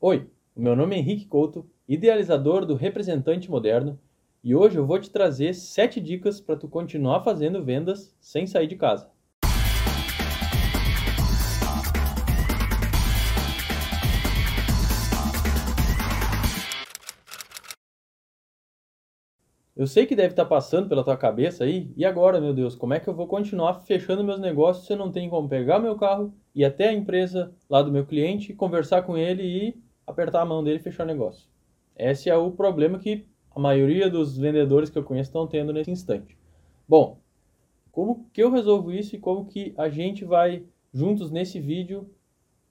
Oi, meu nome é Henrique Couto, idealizador do Representante Moderno, e hoje eu vou te trazer 7 dicas para tu continuar fazendo vendas sem sair de casa. Eu sei que deve estar passando pela tua cabeça aí, e agora, meu Deus, como é que eu vou continuar fechando meus negócios se eu não tenho como pegar meu carro, ir até a empresa lá do meu cliente, conversar com ele e apertar a mão dele e fechar o negócio? Esse é o problema que a maioria dos vendedores que eu conheço estão tendo nesse instante. Bom, como que eu resolvo isso e como que a gente vai juntos nesse vídeo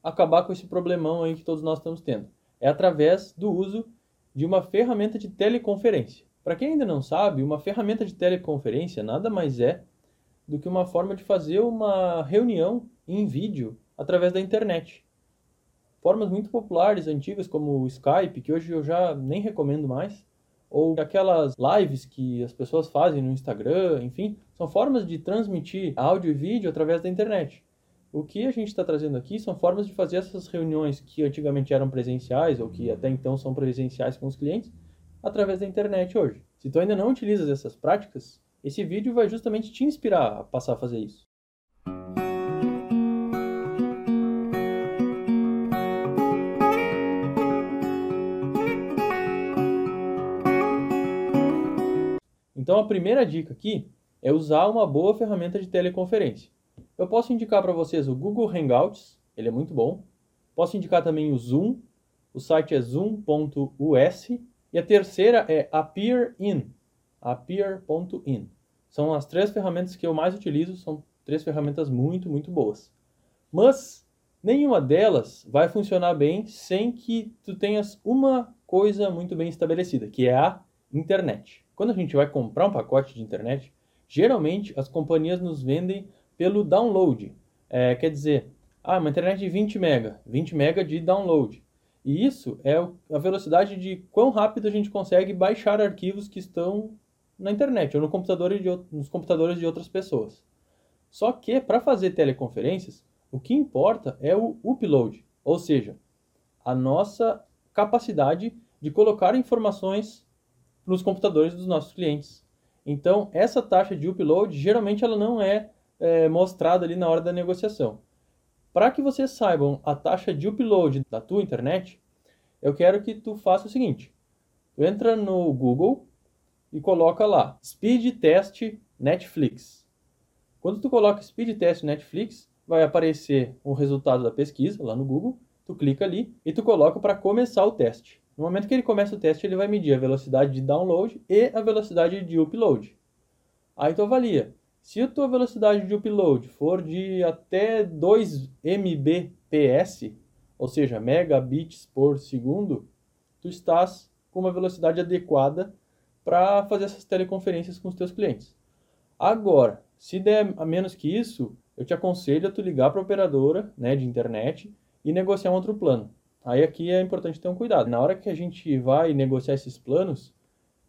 acabar com esse problemão aí que todos nós estamos tendo? É através do uso de uma ferramenta de teleconferência. Para quem ainda não sabe, uma ferramenta de teleconferência nada mais é do que uma forma de fazer uma reunião em vídeo através da internet. Formas muito populares, antigas, como o Skype, que hoje eu já nem recomendo mais, ou aquelas lives que as pessoas fazem no Instagram, enfim, são formas de transmitir áudio e vídeo através da internet. O que a gente está trazendo aqui são formas de fazer essas reuniões que antigamente eram presenciais, ou que até então são presenciais com os clientes, através da internet hoje. Se tu ainda não utilizas essas práticas, esse vídeo vai justamente te inspirar a passar a fazer isso. Então a primeira dica aqui é usar uma boa ferramenta de teleconferência. Eu posso indicar para vocês o Google Hangouts, ele é muito bom. Posso indicar também o Zoom, o site é zoom.us e a terceira é Appear.in. Appear.in. São as três ferramentas que eu mais utilizo, são três ferramentas muito, muito boas. Mas nenhuma delas vai funcionar bem sem que tu tenhas uma coisa muito bem estabelecida, que é a internet. Quando a gente vai comprar um pacote de internet, geralmente as companhias nos vendem pelo download. É, quer dizer, ah, uma internet de 20 mega, 20 mega de download. E isso é a velocidade de quão rápido a gente consegue baixar arquivos que estão na internet ou no computador de, nos computadores de outras pessoas. Só que para fazer teleconferências, o que importa é o upload, ou seja, a nossa capacidade de colocar informações nos computadores dos nossos clientes. Então, essa taxa de upload geralmente ela não é, é mostrada ali na hora da negociação. Para que vocês saibam a taxa de upload da tua internet, eu quero que tu faça o seguinte: tu entra no Google e coloca lá Speed Test Netflix. Quando tu coloca Speed Test Netflix, vai aparecer o resultado da pesquisa lá no Google. Tu clica ali e tu coloca para começar o teste. No momento que ele começa o teste, ele vai medir a velocidade de download e a velocidade de upload. Aí tu avalia se a tua velocidade de upload for de até 2 Mbps, ou seja, megabits por segundo, tu estás com uma velocidade adequada para fazer essas teleconferências com os teus clientes. Agora, se der a menos que isso, eu te aconselho a tu ligar para a operadora né, de internet e negociar um outro plano. Aí aqui é importante ter um cuidado. Na hora que a gente vai negociar esses planos,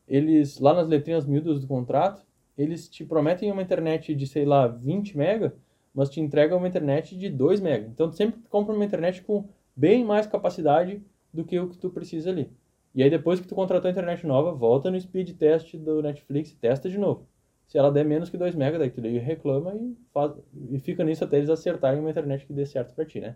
eles lá nas letrinhas miúdas do contrato, eles te prometem uma internet de, sei lá, 20 mega, mas te entregam uma internet de 2 mega. Então, tu sempre compra uma internet com bem mais capacidade do que o que tu precisa ali. E aí, depois que tu contratou a internet nova, volta no speed test do Netflix e testa de novo. Se ela der menos que 2 mega, daí tu reclama e, faz, e fica nisso até eles acertarem uma internet que dê certo para ti, né?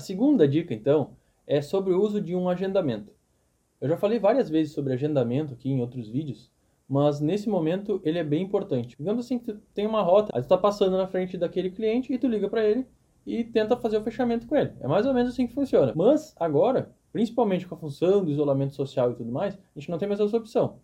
A segunda dica, então, é sobre o uso de um agendamento. Eu já falei várias vezes sobre agendamento aqui em outros vídeos, mas nesse momento ele é bem importante. Digamos assim que tu tem uma rota, aí tu está passando na frente daquele cliente e tu liga para ele e tenta fazer o fechamento com ele. É mais ou menos assim que funciona. Mas agora, principalmente com a função do isolamento social e tudo mais, a gente não tem mais essa opção.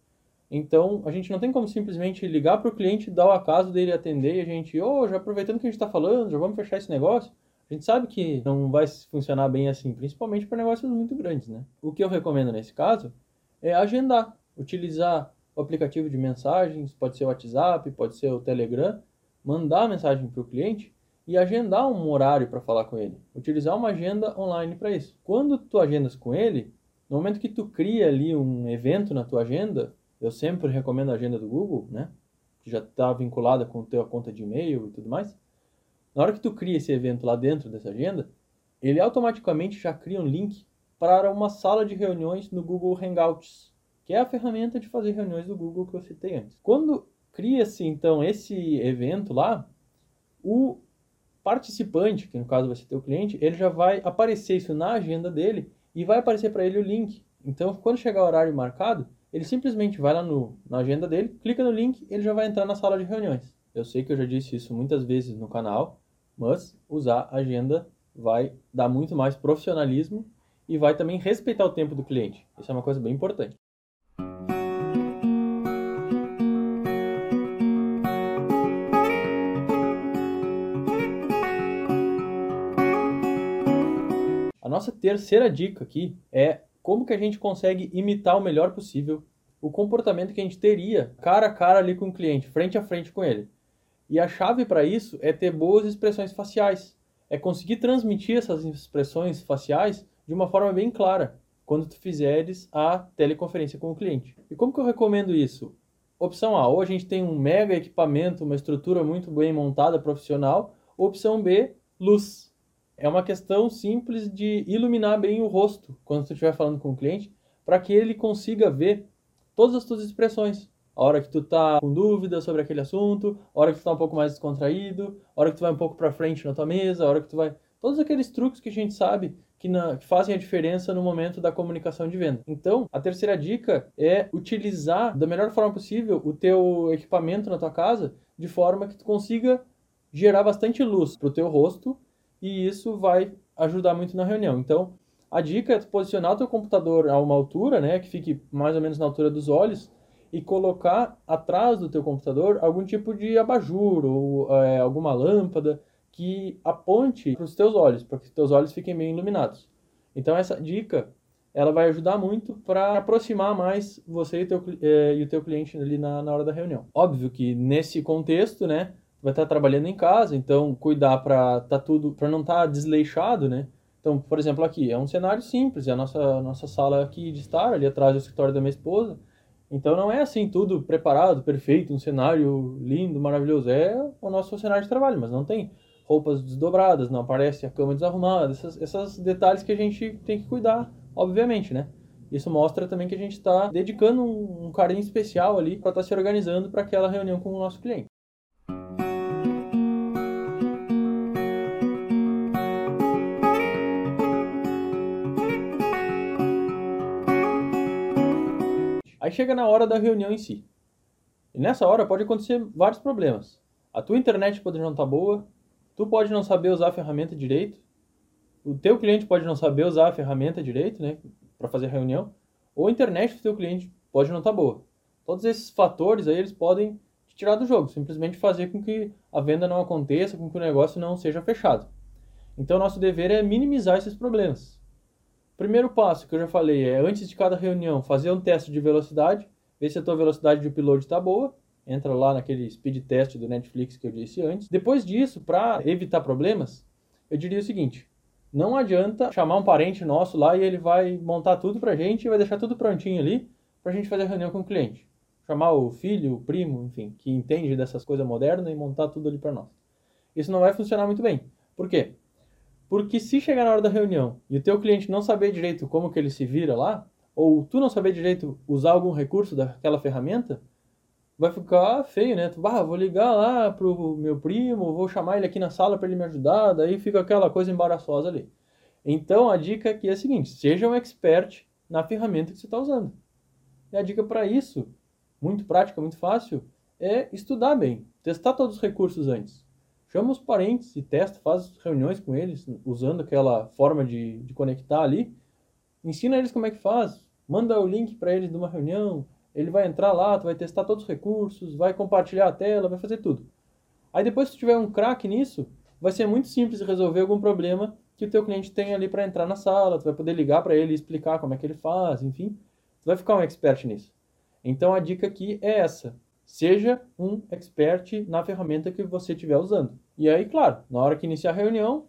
Então, a gente não tem como simplesmente ligar para o cliente, dar o acaso dele atender e a gente, ô, oh, já aproveitando que a gente está falando, já vamos fechar esse negócio. A gente sabe que não vai funcionar bem assim, principalmente para negócios muito grandes, né? O que eu recomendo nesse caso é agendar, utilizar o aplicativo de mensagens, pode ser o WhatsApp, pode ser o Telegram, mandar a mensagem para o cliente e agendar um horário para falar com ele. Utilizar uma agenda online para isso. Quando tu agendas com ele, no momento que tu cria ali um evento na tua agenda, eu sempre recomendo a agenda do Google, né? Que já está vinculada com a tua conta de e-mail e tudo mais. Na hora que tu cria esse evento lá dentro dessa agenda, ele automaticamente já cria um link para uma sala de reuniões no Google Hangouts, que é a ferramenta de fazer reuniões do Google que eu citei antes. Quando cria-se então esse evento lá, o participante, que no caso vai ser teu cliente, ele já vai aparecer isso na agenda dele e vai aparecer para ele o link. Então, quando chegar o horário marcado, ele simplesmente vai lá no, na agenda dele, clica no link, ele já vai entrar na sala de reuniões. Eu sei que eu já disse isso muitas vezes no canal, mas usar a agenda vai dar muito mais profissionalismo e vai também respeitar o tempo do cliente. Isso é uma coisa bem importante. A nossa terceira dica aqui é como que a gente consegue imitar o melhor possível o comportamento que a gente teria cara a cara ali com o cliente, frente a frente com ele. E a chave para isso é ter boas expressões faciais. É conseguir transmitir essas expressões faciais de uma forma bem clara quando tu fizeres a teleconferência com o cliente. E como que eu recomendo isso? Opção A, ou a gente tem um mega equipamento, uma estrutura muito bem montada, profissional. Opção B, luz. É uma questão simples de iluminar bem o rosto quando tu estiver falando com o cliente, para que ele consiga ver todas as tuas expressões. A hora que tu tá com dúvida sobre aquele assunto, a hora que tu tá um pouco mais descontraído, a hora que tu vai um pouco para frente na tua mesa, a hora que tu vai todos aqueles truques que a gente sabe que, na, que, fazem a diferença no momento da comunicação de venda. Então, a terceira dica é utilizar da melhor forma possível o teu equipamento na tua casa de forma que tu consiga gerar bastante luz para o teu rosto e isso vai ajudar muito na reunião. Então, a dica é tu posicionar o teu computador a uma altura, né, que fique mais ou menos na altura dos olhos e colocar atrás do teu computador algum tipo de abajur ou é, alguma lâmpada que aponte para os teus olhos, para que os teus olhos fiquem bem iluminados. Então essa dica ela vai ajudar muito para aproximar mais você e, teu, é, e o teu cliente ali na, na hora da reunião. Óbvio que nesse contexto, né, vai estar trabalhando em casa, então cuidar para tá tudo, para não estar tá desleixado, né? Então, por exemplo, aqui é um cenário simples, é a nossa nossa sala aqui de estar ali atrás do escritório da minha esposa. Então não é assim tudo preparado, perfeito, um cenário lindo, maravilhoso. É o nosso cenário de trabalho, mas não tem roupas desdobradas, não aparece a cama desarrumada, esses, detalhes que a gente tem que cuidar, obviamente, né? Isso mostra também que a gente está dedicando um, um, carinho especial ali para estar tá se organizando para aquela reunião com o nosso cliente. Aí chega na hora da reunião em si. E nessa hora pode acontecer vários problemas. A tua internet pode não estar tá boa, tu pode não saber usar a ferramenta direito, o teu cliente pode não saber usar a ferramenta direito, né, para fazer reunião, ou a internet do teu cliente pode não estar tá boa. Todos esses fatores aí eles podem te tirar do jogo, simplesmente fazer com que a venda não aconteça, com que o negócio não seja fechado. Então nosso dever é minimizar esses problemas. Primeiro passo que eu já falei é antes de cada reunião fazer um teste de velocidade, ver se a tua velocidade de upload está boa entra lá naquele speed test do Netflix que eu disse antes. Depois disso, para evitar problemas, eu diria o seguinte: não adianta chamar um parente nosso lá e ele vai montar tudo para a gente e vai deixar tudo prontinho ali para a gente fazer a reunião com o cliente. Chamar o filho, o primo, enfim, que entende dessas coisas modernas e montar tudo ali para nós. Isso não vai funcionar muito bem. Por quê? Porque se chegar na hora da reunião e o teu cliente não saber direito como que ele se vira lá, ou tu não saber direito usar algum recurso daquela ferramenta, vai ficar feio, né? Tu, ah, vou ligar lá pro meu primo, vou chamar ele aqui na sala para ele me ajudar, daí fica aquela coisa embaraçosa ali. Então a dica aqui é a seguinte: seja um expert na ferramenta que você está usando. E a dica para isso, muito prática, muito fácil, é estudar bem, testar todos os recursos antes. Chama os parentes e testa, faz reuniões com eles, usando aquela forma de, de conectar ali. Ensina eles como é que faz, manda o link para eles de uma reunião, ele vai entrar lá, tu vai testar todos os recursos, vai compartilhar a tela, vai fazer tudo. Aí depois que tu tiver um craque nisso, vai ser muito simples resolver algum problema que o teu cliente tem ali para entrar na sala, tu vai poder ligar para ele e explicar como é que ele faz, enfim. Tu vai ficar um expert nisso. Então a dica aqui é essa. Seja um expert na ferramenta que você estiver usando. E aí, claro, na hora que iniciar a reunião,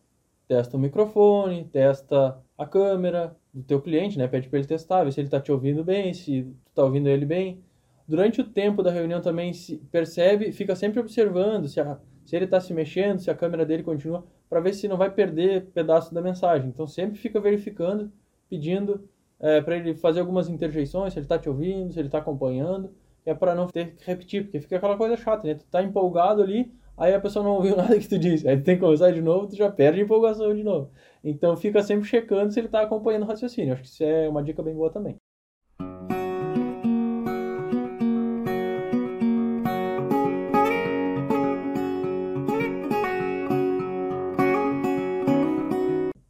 testa o microfone, testa a câmera, do teu cliente, né? Pede para ele testar, ver se ele está te ouvindo bem, se tu está ouvindo ele bem. durante o tempo da reunião também se percebe, fica sempre observando se, a, se ele está se mexendo, se a câmera dele continua, para ver se não vai perder pedaço da mensagem. Então sempre fica verificando, pedindo é, para ele fazer algumas interjeições, se ele está te ouvindo, se ele está acompanhando, é para não ter que repetir, porque fica aquela coisa chata, né? Tu tá empolgado ali, aí a pessoa não ouviu nada que tu disse, aí tu tem que começar de novo, tu já perde a empolgação de novo. Então fica sempre checando se ele está acompanhando o raciocínio. Acho que isso é uma dica bem boa também.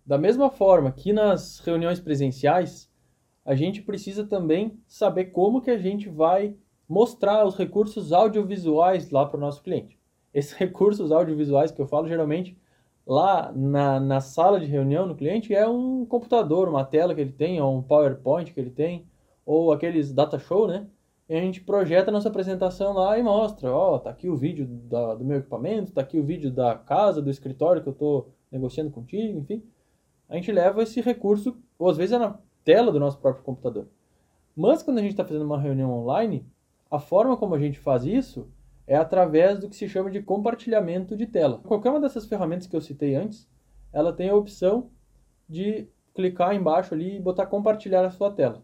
Da mesma forma que nas reuniões presenciais, a gente precisa também saber como que a gente vai mostrar os recursos audiovisuais lá para o nosso cliente. Esses recursos audiovisuais que eu falo geralmente lá na, na sala de reunião no cliente é um computador, uma tela que ele tem, ou um PowerPoint que ele tem, ou aqueles data show, né? E a gente projeta a nossa apresentação lá e mostra, ó, oh, tá aqui o vídeo da, do meu equipamento, tá aqui o vídeo da casa, do escritório que eu estou negociando contigo, enfim. A gente leva esse recurso, ou às vezes é na tela do nosso próprio computador. Mas quando a gente está fazendo uma reunião online, a forma como a gente faz isso é através do que se chama de compartilhamento de tela. Qualquer uma dessas ferramentas que eu citei antes, ela tem a opção de clicar embaixo ali e botar compartilhar a sua tela.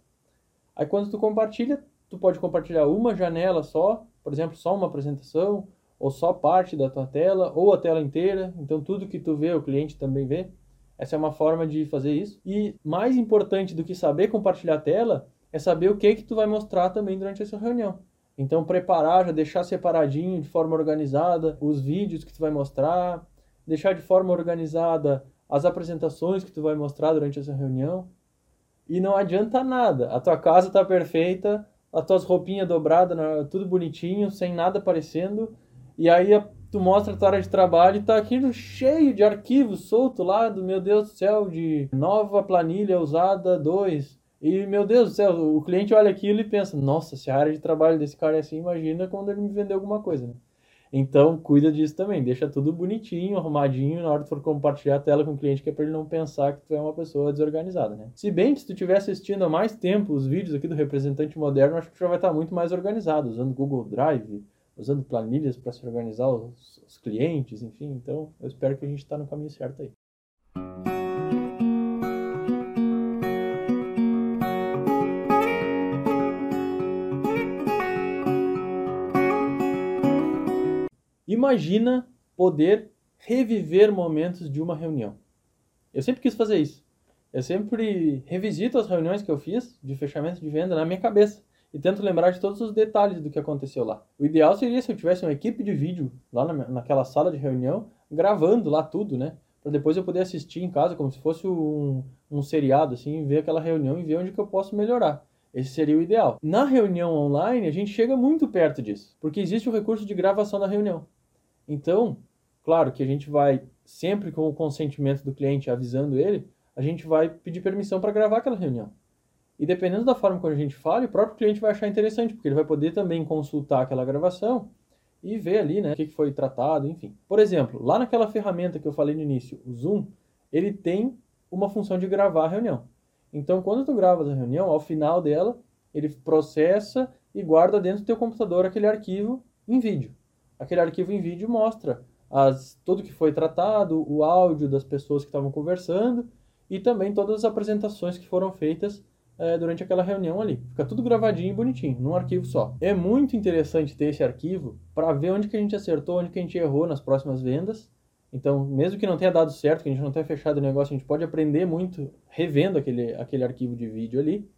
Aí quando tu compartilha, tu pode compartilhar uma janela só, por exemplo, só uma apresentação, ou só parte da tua tela, ou a tela inteira. Então tudo que tu vê, o cliente também vê. Essa é uma forma de fazer isso. E mais importante do que saber compartilhar a tela é saber o que que tu vai mostrar também durante essa reunião. Então, preparar, já deixar separadinho, de forma organizada, os vídeos que tu vai mostrar, deixar de forma organizada as apresentações que tu vai mostrar durante essa reunião. E não adianta nada. A tua casa está perfeita, as tuas roupinhas dobradas, tudo bonitinho, sem nada aparecendo. E aí tu mostra a tua área de trabalho e tá aquilo cheio de arquivos solto lá do meu Deus do céu, de nova planilha usada 2 e, meu Deus do céu, o cliente olha aquilo e pensa, nossa, se a área de trabalho desse cara é assim, imagina quando ele me vender alguma coisa, né? Então, cuida disso também, deixa tudo bonitinho, arrumadinho, na hora que for compartilhar a tela com o cliente, que é para ele não pensar que tu é uma pessoa desorganizada, né? Se bem que se tu estiver assistindo há mais tempo os vídeos aqui do representante moderno, acho que tu já vai estar muito mais organizado, usando Google Drive, usando planilhas para se organizar os, os clientes, enfim. Então, eu espero que a gente está no caminho certo aí. Imagina poder reviver momentos de uma reunião. Eu sempre quis fazer isso. Eu sempre revisito as reuniões que eu fiz de fechamento de venda na minha cabeça e tento lembrar de todos os detalhes do que aconteceu lá. O ideal seria se eu tivesse uma equipe de vídeo lá na, naquela sala de reunião, gravando lá tudo, né? Para depois eu poder assistir em casa como se fosse um, um seriado, assim, ver aquela reunião e ver onde que eu posso melhorar. Esse seria o ideal. Na reunião online, a gente chega muito perto disso, porque existe o recurso de gravação da reunião. Então, claro que a gente vai, sempre com o consentimento do cliente, avisando ele, a gente vai pedir permissão para gravar aquela reunião. E dependendo da forma como a gente fala, o próprio cliente vai achar interessante, porque ele vai poder também consultar aquela gravação e ver ali né, o que foi tratado, enfim. Por exemplo, lá naquela ferramenta que eu falei no início, o Zoom, ele tem uma função de gravar a reunião. Então, quando tu gravas a reunião, ao final dela, ele processa e guarda dentro do teu computador aquele arquivo em vídeo aquele arquivo em vídeo mostra as, tudo que foi tratado, o áudio das pessoas que estavam conversando e também todas as apresentações que foram feitas é, durante aquela reunião ali. Fica tudo gravadinho e bonitinho, num arquivo só. É muito interessante ter esse arquivo para ver onde que a gente acertou, onde que a gente errou nas próximas vendas. Então, mesmo que não tenha dado certo, que a gente não tenha fechado o negócio, a gente pode aprender muito revendo aquele, aquele arquivo de vídeo ali.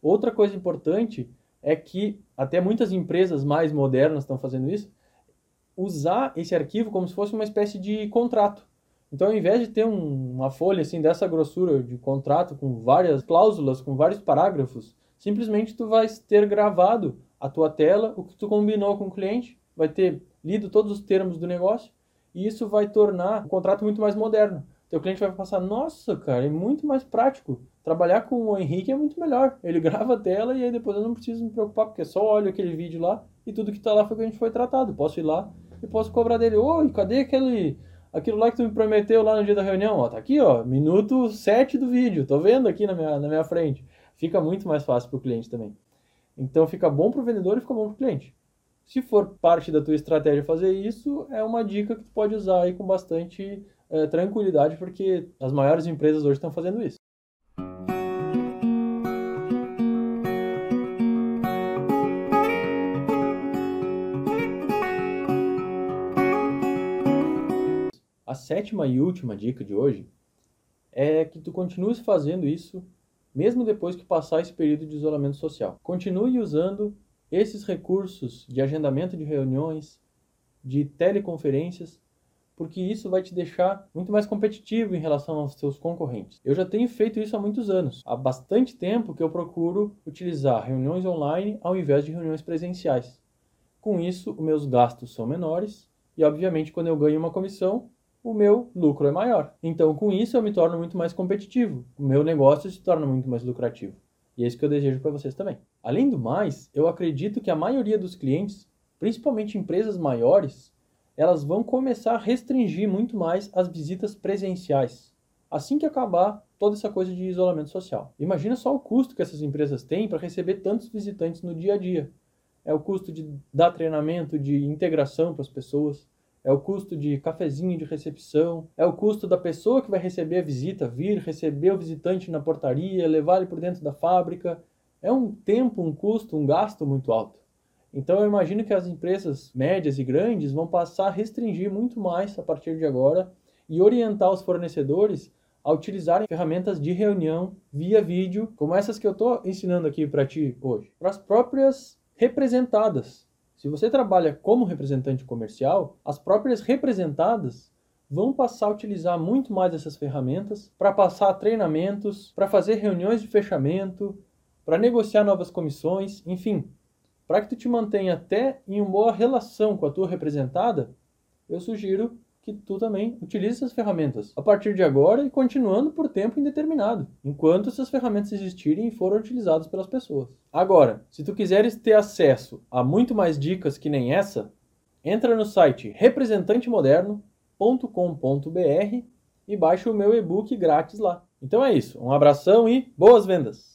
Outra coisa importante é que até muitas empresas mais modernas estão fazendo isso, usar esse arquivo como se fosse uma espécie de contrato. Então, ao invés de ter um, uma folha assim dessa grossura de contrato com várias cláusulas, com vários parágrafos, simplesmente tu vai ter gravado a tua tela, o que tu combinou com o cliente, vai ter lido todos os termos do negócio e isso vai tornar o contrato muito mais moderno. Teu cliente vai passar, nossa, cara, é muito mais prático. Trabalhar com o Henrique é muito melhor. Ele grava a tela e aí depois eu não preciso me preocupar, porque só olho aquele vídeo lá e tudo que está lá foi que a gente foi tratado. Posso ir lá e posso cobrar dele. Oi, cadê aquele aquilo lá que tu me prometeu lá no dia da reunião? Ó, tá aqui, ó, minuto 7 do vídeo. Tô vendo aqui na minha, na minha frente. Fica muito mais fácil para o cliente também. Então fica bom para o vendedor e fica bom para o cliente. Se for parte da tua estratégia fazer isso, é uma dica que tu pode usar aí com bastante é, tranquilidade, porque as maiores empresas hoje estão fazendo isso. A sétima e última dica de hoje é que tu continues fazendo isso mesmo depois que passar esse período de isolamento social. Continue usando esses recursos de agendamento de reuniões, de teleconferências, porque isso vai te deixar muito mais competitivo em relação aos seus concorrentes. Eu já tenho feito isso há muitos anos. Há bastante tempo que eu procuro utilizar reuniões online ao invés de reuniões presenciais. Com isso, os meus gastos são menores e, obviamente, quando eu ganho uma comissão, o meu lucro é maior. Então, com isso, eu me torno muito mais competitivo. O meu negócio se torna muito mais lucrativo. E é isso que eu desejo para vocês também. Além do mais, eu acredito que a maioria dos clientes, principalmente empresas maiores, elas vão começar a restringir muito mais as visitas presenciais. Assim que acabar toda essa coisa de isolamento social. Imagina só o custo que essas empresas têm para receber tantos visitantes no dia a dia. É o custo de dar treinamento, de integração para as pessoas é o custo de cafezinho de recepção, é o custo da pessoa que vai receber a visita vir, receber o visitante na portaria, levar ele por dentro da fábrica. É um tempo, um custo, um gasto muito alto. Então eu imagino que as empresas médias e grandes vão passar a restringir muito mais a partir de agora e orientar os fornecedores a utilizarem ferramentas de reunião via vídeo, como essas que eu estou ensinando aqui para ti hoje, para as próprias representadas. Se você trabalha como representante comercial, as próprias representadas vão passar a utilizar muito mais essas ferramentas para passar treinamentos, para fazer reuniões de fechamento, para negociar novas comissões, enfim, para que tu te mantenha até em uma boa relação com a tua representada, eu sugiro que tu também utilize essas ferramentas a partir de agora e continuando por tempo indeterminado, enquanto essas ferramentas existirem e forem utilizadas pelas pessoas. Agora, se tu quiseres ter acesso a muito mais dicas que nem essa, entra no site representantemoderno.com.br e baixa o meu e-book grátis lá. Então é isso, um abração e boas vendas!